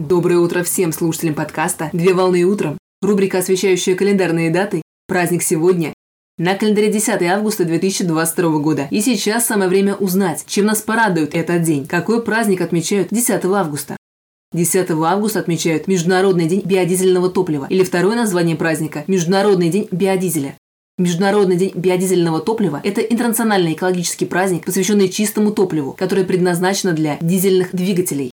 Доброе утро всем слушателям подкаста «Две волны утром». Рубрика, освещающая календарные даты. Праздник сегодня. На календаре 10 августа 2022 года. И сейчас самое время узнать, чем нас порадует этот день. Какой праздник отмечают 10 августа? 10 августа отмечают Международный день биодизельного топлива или второе название праздника – Международный день биодизеля. Международный день биодизельного топлива – это интернациональный экологический праздник, посвященный чистому топливу, которое предназначено для дизельных двигателей.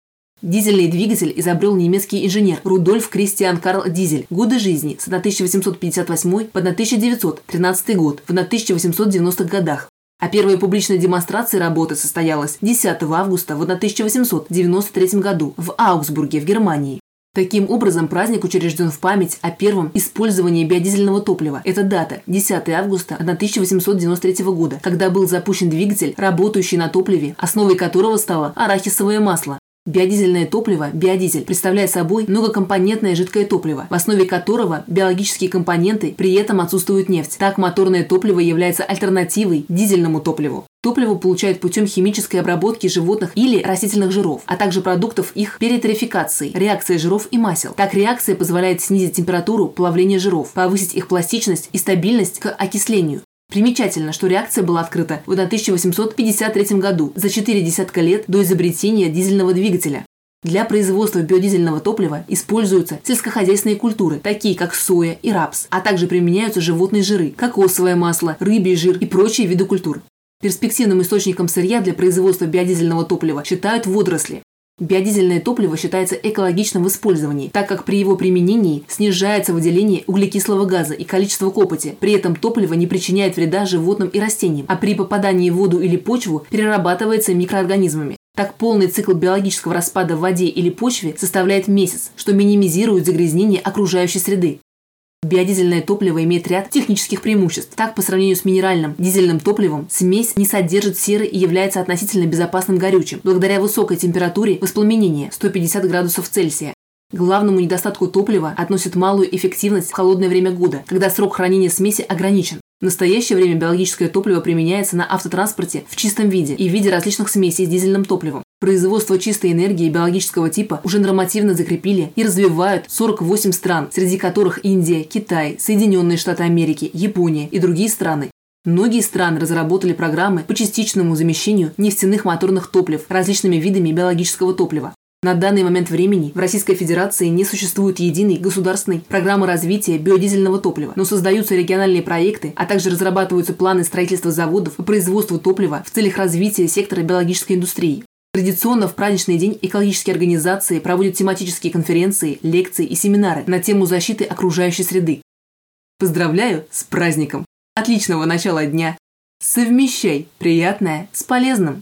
Дизельный двигатель изобрел немецкий инженер Рудольф Кристиан Карл Дизель. Годы жизни с 1858 по 1913 год, в 1890-х годах. А первая публичная демонстрация работы состоялась 10 августа в 1893 году в Аугсбурге в Германии. Таким образом, праздник учрежден в память о первом использовании биодизельного топлива. Это дата – 10 августа 1893 года, когда был запущен двигатель, работающий на топливе, основой которого стало арахисовое масло. Биодизельное топливо, биодизель, представляет собой многокомпонентное жидкое топливо, в основе которого биологические компоненты, при этом отсутствует нефть. Так моторное топливо является альтернативой дизельному топливу. Топливо получают путем химической обработки животных или растительных жиров, а также продуктов их перетерификации, реакции жиров и масел. Так реакция позволяет снизить температуру плавления жиров, повысить их пластичность и стабильность к окислению. Примечательно, что реакция была открыта в 1853 году, за четыре десятка лет до изобретения дизельного двигателя. Для производства биодизельного топлива используются сельскохозяйственные культуры, такие как соя и рапс, а также применяются животные жиры, кокосовое масло, рыбий жир и прочие виды культур. Перспективным источником сырья для производства биодизельного топлива считают водоросли. Биодизельное топливо считается экологичным в использовании, так как при его применении снижается выделение углекислого газа и количество копоти. При этом топливо не причиняет вреда животным и растениям, а при попадании в воду или почву перерабатывается микроорганизмами. Так полный цикл биологического распада в воде или почве составляет месяц, что минимизирует загрязнение окружающей среды. Биодизельное топливо имеет ряд технических преимуществ. Так, по сравнению с минеральным дизельным топливом, смесь не содержит серы и является относительно безопасным горючим, благодаря высокой температуре воспламенения 150 градусов Цельсия. К главному недостатку топлива относят малую эффективность в холодное время года, когда срок хранения смеси ограничен. В настоящее время биологическое топливо применяется на автотранспорте в чистом виде и в виде различных смесей с дизельным топливом. Производство чистой энергии биологического типа уже нормативно закрепили и развивают 48 стран, среди которых Индия, Китай, Соединенные Штаты Америки, Япония и другие страны. Многие страны разработали программы по частичному замещению нефтяных моторных топлив различными видами биологического топлива. На данный момент времени в Российской Федерации не существует единой государственной программы развития биодизельного топлива, но создаются региональные проекты, а также разрабатываются планы строительства заводов по производству топлива в целях развития сектора биологической индустрии. Традиционно в праздничный день экологические организации проводят тематические конференции, лекции и семинары на тему защиты окружающей среды. Поздравляю с праздником! Отличного начала дня! Совмещай приятное с полезным!